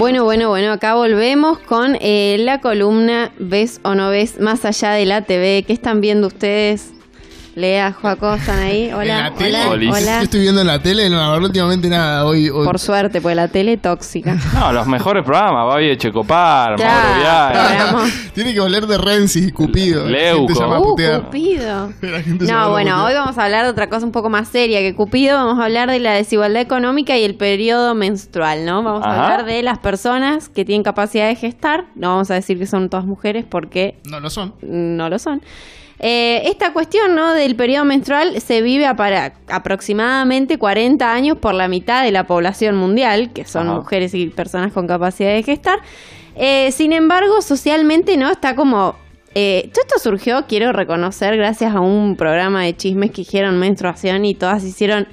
Bueno, bueno, bueno, acá volvemos con eh, la columna ¿Ves o no ves más allá de la TV? ¿Qué están viendo ustedes? Lea, Joaco, ¿están ahí? Hola, ¿En la tele? hola, hola. Yo estoy viendo en la tele, no, la verdad, últimamente nada. Hoy, hoy- Por suerte, porque la tele es tóxica. No, los mejores programas. Babi Checopar, Mauro Claro. Tiene que volver de Renzi y Cupido. La Leuco. llama Uh. Cupido. La gente se llama No, bueno, hoy vamos a hablar de otra cosa un poco más seria que Cupido. Vamos a hablar de la desigualdad económica y el periodo menstrual, ¿no? Vamos a hablar de las personas que tienen capacidad de gestar. No vamos a decir que son todas mujeres porque No lo son. no lo son. Eh, esta cuestión ¿no? del periodo menstrual se vive a para aproximadamente 40 años por la mitad de la población mundial, que son Ajá. mujeres y personas con capacidad de gestar. Eh, sin embargo, socialmente no está como... eh, todo esto surgió, quiero reconocer, gracias a un programa de chismes que hicieron menstruación y todas hicieron...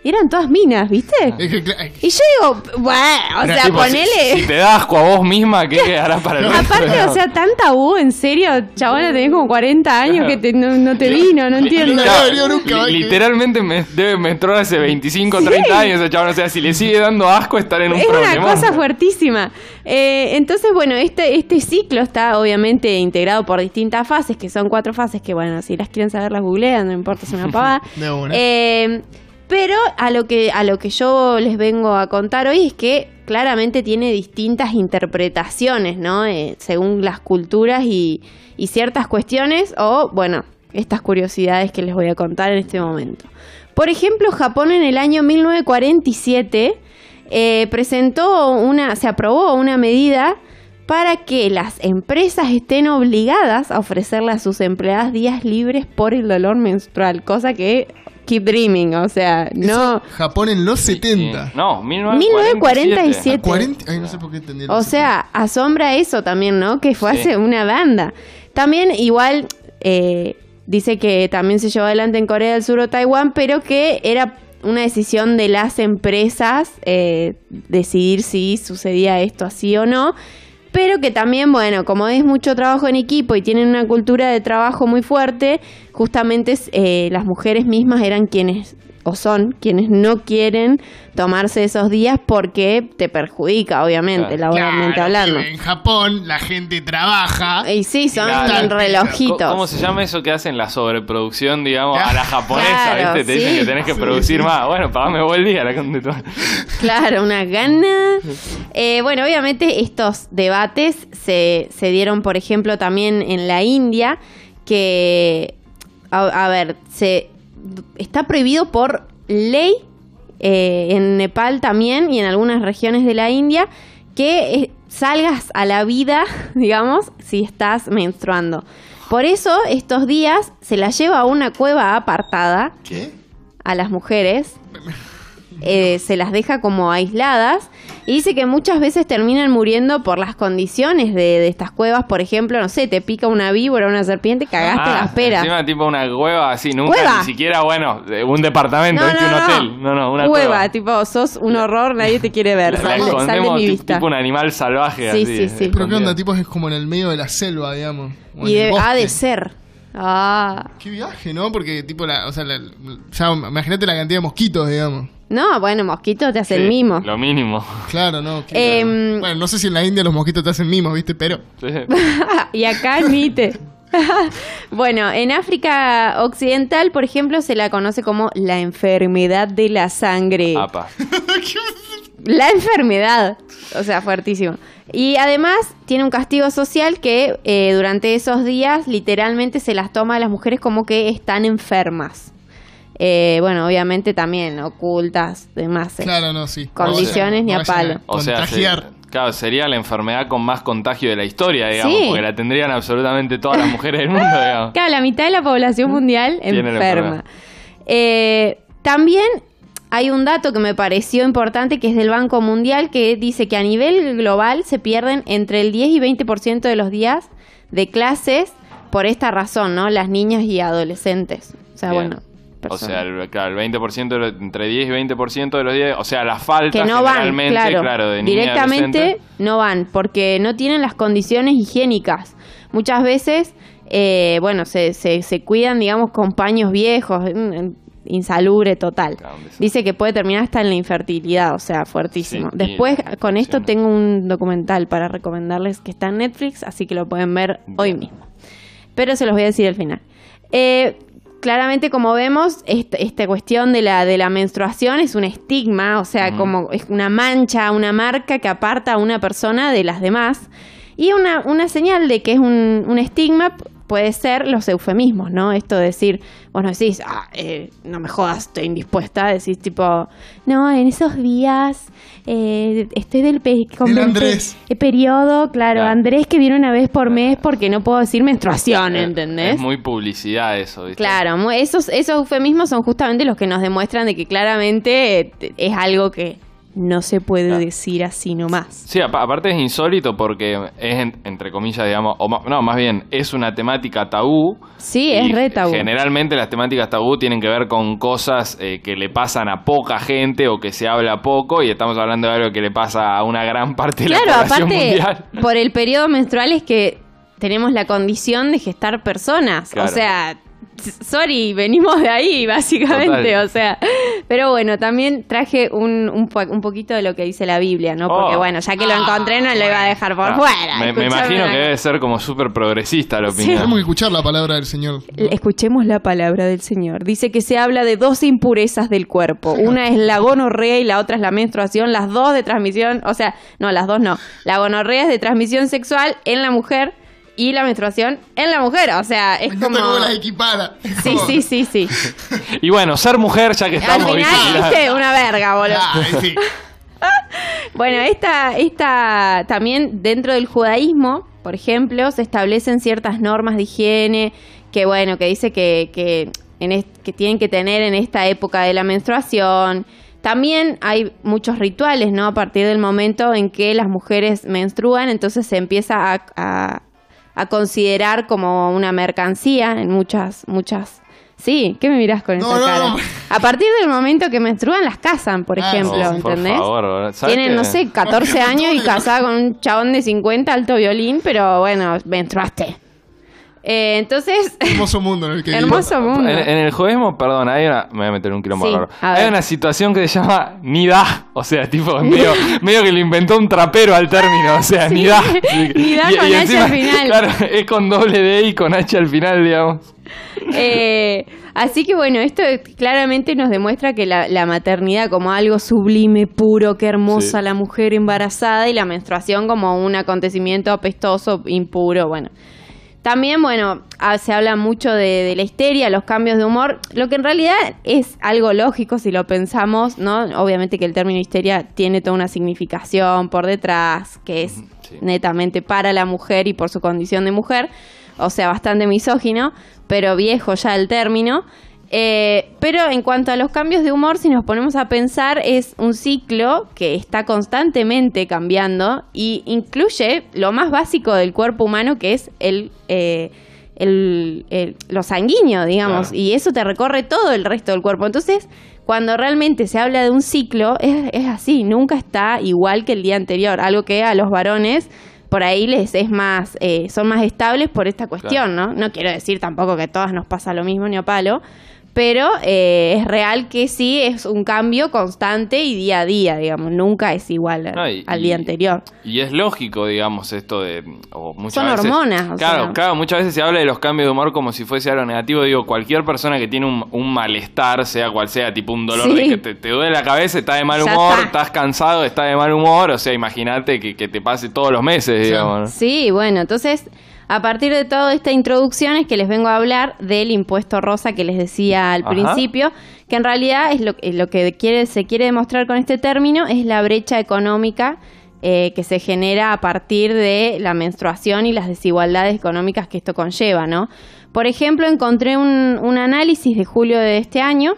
¡Ah! Y eran todas minas, ¿viste? Cla- Y yo digo, bueno, o sea, tipo, si- ponele... Si, te das asco a vos misma, ¿qué quedará para el resto? Aparte, o sea, tan tabú, en serio, chabona, tenés como 40 años que te- no, no te vino, no entiendo. Literalmente me debe menstruar hace 25, 30 años ese chabón. O sea, si le sigue dando asco estar en un Es una cosa fuertísima. Eh, entonces, bueno, este, este ciclo está obviamente integrado por distintas fases, que son cuatro fases, que bueno, si las quieren saber las googlean, no importa, es una pavada. De una. Eh, pero a lo, que, a lo que yo les vengo a contar hoy es que claramente tiene distintas interpretaciones, ¿no? Eh, según las culturas y, ciertas cuestiones, o bueno, estas curiosidades que les voy a contar en este momento. Por ejemplo, Japón en el año 1947 eh, presentó una, se aprobó una medida para que las empresas estén obligadas a ofrecerle a sus empleadas días libres por el dolor menstrual, cosa que keep dreaming, o sea, no Eso, Japón en los 70. Sí. No, 1947. 1947. 40. Ay, no sé por qué entendí. O sea, asombra eso también, ¿no? Que fue Sí. hace una banda. También igual eh, dice que también se llevó adelante en Corea del Sur o Taiwán, pero que era una decisión de las empresas eh, decidir si sucedía esto así o no. Pero que también, bueno, como es mucho trabajo en equipo y tienen una cultura de trabajo muy fuerte, justamente eh, las mujeres mismas eran quienes, o son, quienes no quieren tomarse esos días porque te perjudica, obviamente, Claro. laboralmente Claro, hablando. En Japón la gente trabaja. Y sí, son Claro. relojitos. ¿Cómo se llama eso que hacen la sobreproducción, digamos, a la japonesa, Claro, ¿viste? Te dicen que tenés que Sí, producir sí, más. Bueno, pagame el día, la. Claro, una gana. Eh, bueno, obviamente estos debates se, se dieron, por ejemplo, también en la India, que, a, a ver, se está prohibido por ley eh, en Nepal también y en algunas regiones de la India que eh, salgas a la vida, digamos, si estás menstruando. Por eso estos días se las lleva a una cueva apartada ¿Qué? a las mujeres, eh, se las deja como aisladas y dice que muchas veces terminan muriendo por las condiciones de, de estas cuevas. Por ejemplo, no sé, te pica una víbora, una serpiente, cagaste Ah, las peras. Encima tipo una cueva así, nunca Cueva. ni siquiera, bueno, un departamento, ¿viste? un hotel. No, no, una cueva, cueva. tipo, sos un horror, nadie te quiere ver. La Sal, de- sal de escondemos mi vista. tipo un animal salvaje Sí, así. sí, sí. Pero qué onda, tipo es como en el medio de la selva, digamos. o Y de- ha de ser. Ah. Qué viaje, ¿no? Porque tipo la, o sea, la- ya imagínate la cantidad de mosquitos, digamos. No, bueno, mosquito te hace Sí, mimo. Lo mínimo. Claro, no. Em, bueno, no sé si en la India los mosquitos te hacen mimos, ¿viste? Pero Sí. y acá ni te. bueno, en África Occidental, por ejemplo, se la conoce como la enfermedad de la sangre. Apa. La enfermedad. O sea, fuertísimo. Y además tiene un castigo social que eh, durante esos días literalmente se las toma a las mujeres como que están enfermas. Eh, bueno, obviamente también ocultas, demás. eh. claro, no, sí. Condiciones ni a palo. O sea, contagiar. se- claro, sería la enfermedad con más contagio de la historia, digamos, Sí. porque la tendrían absolutamente todas las mujeres del mundo, digamos. Claro, la mitad de la población mundial Tiene la enferma. Eh, también hay un dato que me pareció importante que es del Banco Mundial que dice que a nivel global se pierden entre el 10 y 20% de los días de clases por esta razón, ¿no? Las niñas y adolescentes. O sea, Bien. bueno. O sea, el, claro, el 20% de lo- entre 10 y 20% de los días, o sea, la falta que no van, generalmente, claro, de directamente no van porque no tienen las condiciones higiénicas. Muchas veces, eh, bueno, se, se, se cuidan, digamos, con paños viejos. Insalubre total. Claro. Dice que puede terminar hasta en la infertilidad, o sea, fuertísimo. Sí, Después, con esto tengo un documental para recomendarles que está en Netflix, así que lo pueden ver hoy mismo. Pero se los voy a decir al final. Eh, claramente, como vemos, esta, esta cuestión de la, de la menstruación es un estigma, o sea, como es una mancha, una marca que aparta a una persona de las demás. Y una, una señal de que es un, un estigma puede ser los eufemismos, ¿no? Esto de decir, bueno, decís, ah, eh, no me jodas, estoy indispuesta, decís tipo, no, en esos días eh, estoy del pe- con Andrés. periodo, claro, Claro. Andrés que viene una vez por mes porque no puedo decir menstruación, ¿entendés? Es muy publicidad eso, ¿viste? Claro, esos, esos eufemismos son justamente los que nos demuestran de que claramente eh, es algo que no se puede Claro. decir así nomás. Sí, apa- aparte es insólito porque es, en- entre comillas, digamos, o no, más bien, es una temática tabú. Sí, es re tabú. Generalmente las temáticas tabú tienen que ver con cosas eh, que le pasan a poca gente o que se habla poco y estamos hablando de algo que le pasa a una gran parte de Claro, la población aparte, mundial. por el periodo menstrual es que tenemos la condición de gestar personas. Claro. O sea, sorry, venimos de ahí, básicamente. Total. O sea, pero bueno, también traje un, un, po- un poquito de lo que dice la Biblia, ¿no? Porque Oh. bueno, ya que lo Ah, encontré, no lo iba a dejar por Ah, fuera. Me, imagino que debe ser como súper progresista la Sí. opinión. Tenemos que escuchar la palabra del Señor. Escuchemos la palabra del Señor. Dice que se habla de dos impurezas del cuerpo. Una es la gonorrea y la otra es la menstruación. Las dos de transmisión, o sea, no, las dos no. La gonorrea es de transmisión sexual en la mujer y la menstruación en la mujer. O sea, Me es como... las equipara. Sí, sí, sí, sí. Y bueno, ser mujer, ya que Al estamos, ¿viste? final, viste, una verga, boludo. Ah, sí. Bueno, esta, esta también dentro del judaísmo, por ejemplo, se establecen ciertas normas de higiene que, bueno, que dice que, que, en est- que tienen que tener en esta época de la menstruación. También hay muchos rituales, ¿no? A partir del momento en que las mujeres menstruan, entonces se empieza a, a- a considerar como una mercancía en muchas, muchas... Sí, ¿qué me mirás con No, esa no, cara? no. A partir del momento que menstruan, las casan, por Ah, ejemplo, por ¿entendés? favor. ¿Sabes Tienen, qué? no sé, 14 años y casada con un chabón de 50, alto violín, pero bueno, menstruaste. Eh, entonces, Hermoso mundo en el que hermoso mundo. En, en el judaísmo, perdón, hay una. Me voy a meter un quilombo Sí, a Hay una situación que se llama nidá. O sea, tipo, medio, medio que le inventó un trapero al término. O sea, Sí, nidá. nidá con H al final. Claro, es con doble D y con H al final, digamos. Eh, así que bueno, esto claramente nos demuestra que la, la maternidad como algo sublime, puro, que hermosa Sí. la mujer embarazada y la menstruación como un acontecimiento apestoso, impuro, bueno. También, bueno, ah, se habla mucho de, de la histeria, los cambios de humor, lo que en realidad es algo lógico si lo pensamos, ¿no? Obviamente que el término histeria tiene toda una significación por detrás, que es Sí. netamente para la mujer y por su condición de mujer, o sea, bastante misógino, pero viejo ya el término. Eh, pero en cuanto a los cambios de humor, si nos ponemos a pensar, es un ciclo que está constantemente cambiando y incluye lo más básico del cuerpo humano, que es el, eh, el- el- lo sanguíneo, digamos, Claro. y eso te recorre todo el resto del cuerpo. Entonces, cuando realmente se habla de un ciclo, es, es así, nunca está igual que el día anterior, algo que a los varones por ahí les es más, eh, son más estables por esta cuestión, ¿no? No quiero decir tampoco que a todas nos pasa lo mismo ni a palo, pero eh, es real que sí es un cambio constante y día a día, digamos, nunca es igual al, No, y- al día anterior. Y es lógico, digamos, esto de. o muchas Son veces- hormonas, o Claro, sea. claro, muchas veces se habla de los cambios de humor como si fuese algo negativo. Digo, cualquier persona que tiene un, un malestar, sea cual sea, tipo un dolor Sí. de que te, te duele la cabeza, está de mal humor, está. estás cansado, está de mal humor. O sea, imagínate que, que te pase todos los meses, Sí. digamos. ¿no? Sí, bueno, entonces a partir de toda esta introducción es que les vengo a hablar del impuesto rosa que les decía al Ajá. principio, que en realidad es lo, eh, lo que quiere, se quiere demostrar con este término, es la brecha económica eh, que se genera a partir de la menstruación y las desigualdades económicas que esto conlleva, ¿no? Por ejemplo, encontré un, un análisis de julio de este año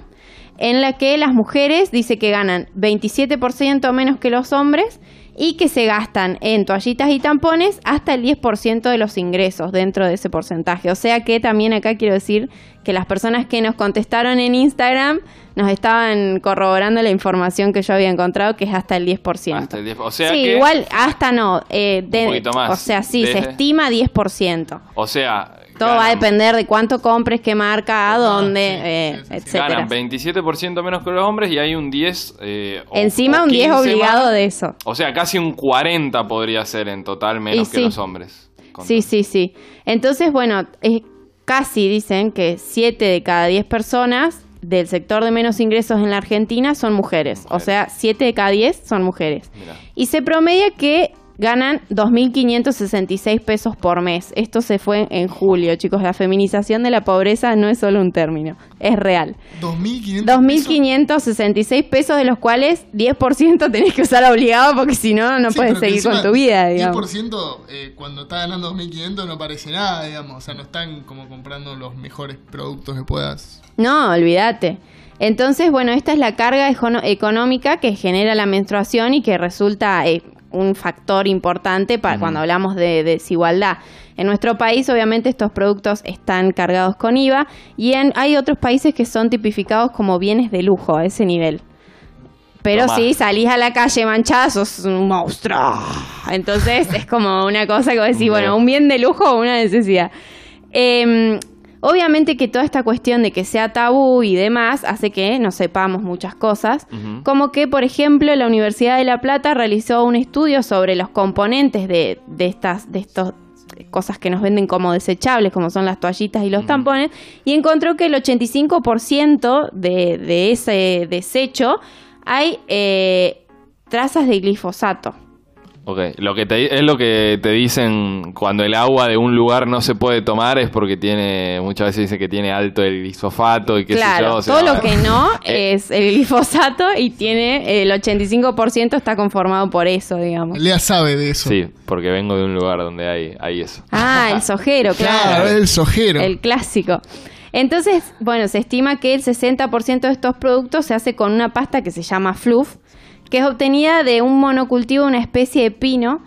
en la que las mujeres dice que ganan 27% menos que los hombres y que se gastan en toallitas y tampones hasta el 10% de los ingresos dentro de ese porcentaje. O sea que también acá quiero decir que las personas que nos contestaron en Instagram nos estaban corroborando la información que yo había encontrado, que es hasta el 10%. Hasta el 10%. O sea sí, que- igual hasta no. eh, de- poquito más. O sea, sí, se estima 10%. O sea. Todo va a depender de cuánto compres, qué marca, a dónde, sí, eh, sí, sí, sí. etcétera. Ganan 27% menos que los hombres y hay un 10. eh, o- Encima o un 10 15 obligado más. de eso. O sea, casi un 40 podría ser en total menos Y que sí. los hombres. Sí, sí, sí. Entonces, bueno, es casi dicen que 7 de cada 10 personas del sector de menos ingresos en la Argentina son mujeres. O Mujeres. sea, 7 de cada 10 son mujeres. Mirá. Y se promedia que ganan 2.566 pesos por mes. Esto se fue en julio, chicos. La feminización de la pobreza no es solo un término, es real. 2.500 pesos. 2.566 pesos, de los cuales 10% tenés que usar obligado porque si no, no Sí, puedes seguir con tu vida, digamos. 10% eh, cuando está ganando 2.500 no parece nada, digamos. O sea, no están como comprando los mejores productos que puedas. No, olvídate. Entonces, bueno, esta es la carga económica que genera la menstruación y que resulta eh, un factor importante para cuando hablamos de, de desigualdad. En nuestro país, obviamente, estos productos están cargados con IVA y en, hay otros países que son tipificados como bienes de lujo a ese nivel. Pero Tomá. si salís a la calle manchada, sos un monstruo. Entonces es como una cosa que vos decís, bueno, un bien de lujo o una necesidad. Eh, obviamente que toda esta cuestión de que sea tabú y demás hace que no sepamos muchas cosas. Como que, por ejemplo, la Universidad de La Plata realizó un estudio sobre los componentes de, de estas, de estos cosas que nos venden como desechables, como son las toallitas y los tampones, y encontró que el 85% de, de ese desecho hay eh, trazas de glifosato. Ok, lo que te, es lo que te dicen cuando el agua de un lugar no se puede tomar es porque tiene, muchas veces dicen que tiene alto el glifosato y yo. Claro, o sea, todo lo que no Eh. es el glifosato y tiene el 85% está conformado por eso, digamos. Lea sabe de eso. Sí, porque vengo de un lugar donde hay, hay eso. Ah, el sojero, Claro, claro. el sojero. El clásico. Entonces, bueno, se estima que el 60% de estos productos se hace con una pasta que se llama fluff, que es obtenida de un monocultivo de una especie de pino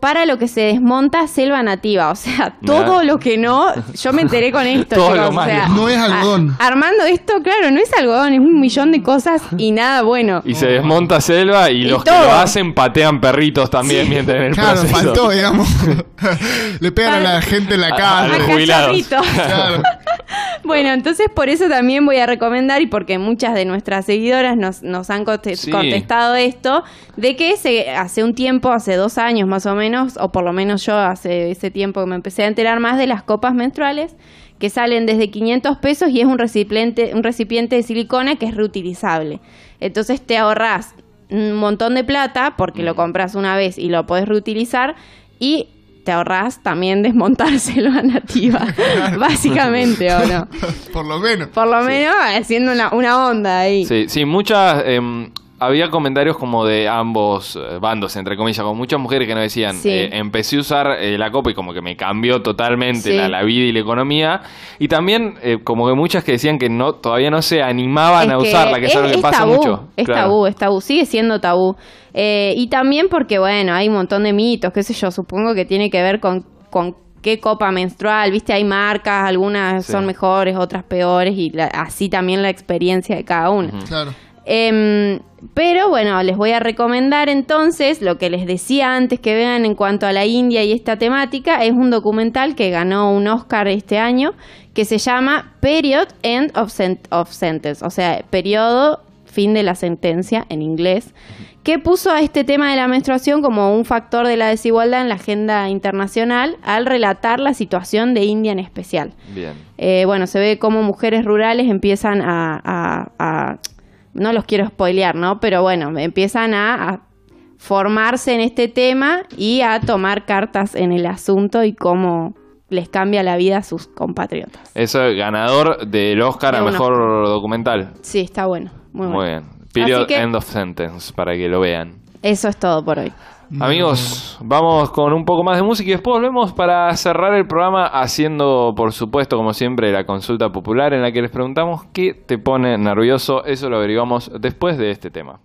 para lo que se desmonta selva nativa. O sea, todo Mirá. lo que no, yo me enteré con esto. Todo chicos, lo o sea, No es algodón. a- armando esto, claro, no es algodón, es un millón de cosas y nada bueno. Y se desmonta selva y, Y los que lo hacen patean perritos también mientras en el Claro, proceso. faltó, digamos. Le pegan a la gente en la cara. a los A jubilados. cachorritos. Claro. Bueno, entonces por eso también voy a recomendar, y porque muchas de nuestras seguidoras nos, nos han Sí. contestado esto, de que se, hace un tiempo, hace dos años más o menos, o por lo menos yo hace ese tiempo que me empecé a enterar más de las copas menstruales, que salen desde 500 pesos y es un recipiente, un recipiente de silicona que es reutilizable. Entonces te ahorras un montón de plata porque lo compras una vez y lo podés reutilizar y te ahorras también desmontar selva nativa, básicamente, ¿o no? Por lo menos. Por lo menos haciendo una, una onda ahí. Sí, sí, muchas. em, había comentarios como de ambos eh, bandos, entre comillas, con muchas mujeres que nos decían, Sí. eh, empecé a usar eh, la copa y como que me cambió totalmente Sí. la, la vida y la economía. Y también eh, como que muchas que decían que no todavía no se animaban Es a usarla, que es, algo que pasa tabú, mucho. Es Claro. tabú, es tabú, sigue siendo tabú. Eh, y también porque, bueno, hay un montón de mitos, qué sé yo, supongo que tiene que ver con, con qué copa menstrual, viste, hay marcas, algunas Sí. son mejores, otras peores, y la- así también la experiencia de cada una. Claro. Em, pero bueno, les voy a recomendar entonces lo que les decía antes que vean en cuanto a la India y esta temática. Es un documental que ganó un Oscar este año que se llama Period End of, Sen- of Sentence, o sea, periodo fin de la sentencia en inglés, que puso a este tema de la menstruación como un factor de la desigualdad en la agenda internacional al relatar la situación de India en especial. Bien. Eh, bueno, se ve cómo mujeres rurales empiezan a, a- a- no los quiero spoilear, ¿no? Pero bueno, empiezan a, a formarse en este tema y a tomar cartas en el asunto y cómo les cambia la vida a sus compatriotas. Eso es ganador del Oscar De a mejor documental. Sí, está bueno, muy, Muy, bueno. bien. Period que- End of Sentence, para que lo vean. Eso es todo por hoy. Amigos, vamos con un poco más de música y después volvemos para cerrar el programa haciendo, por supuesto, como siempre, la consulta popular en la que les preguntamos qué te pone nervioso. Eso lo averiguamos después de este tema.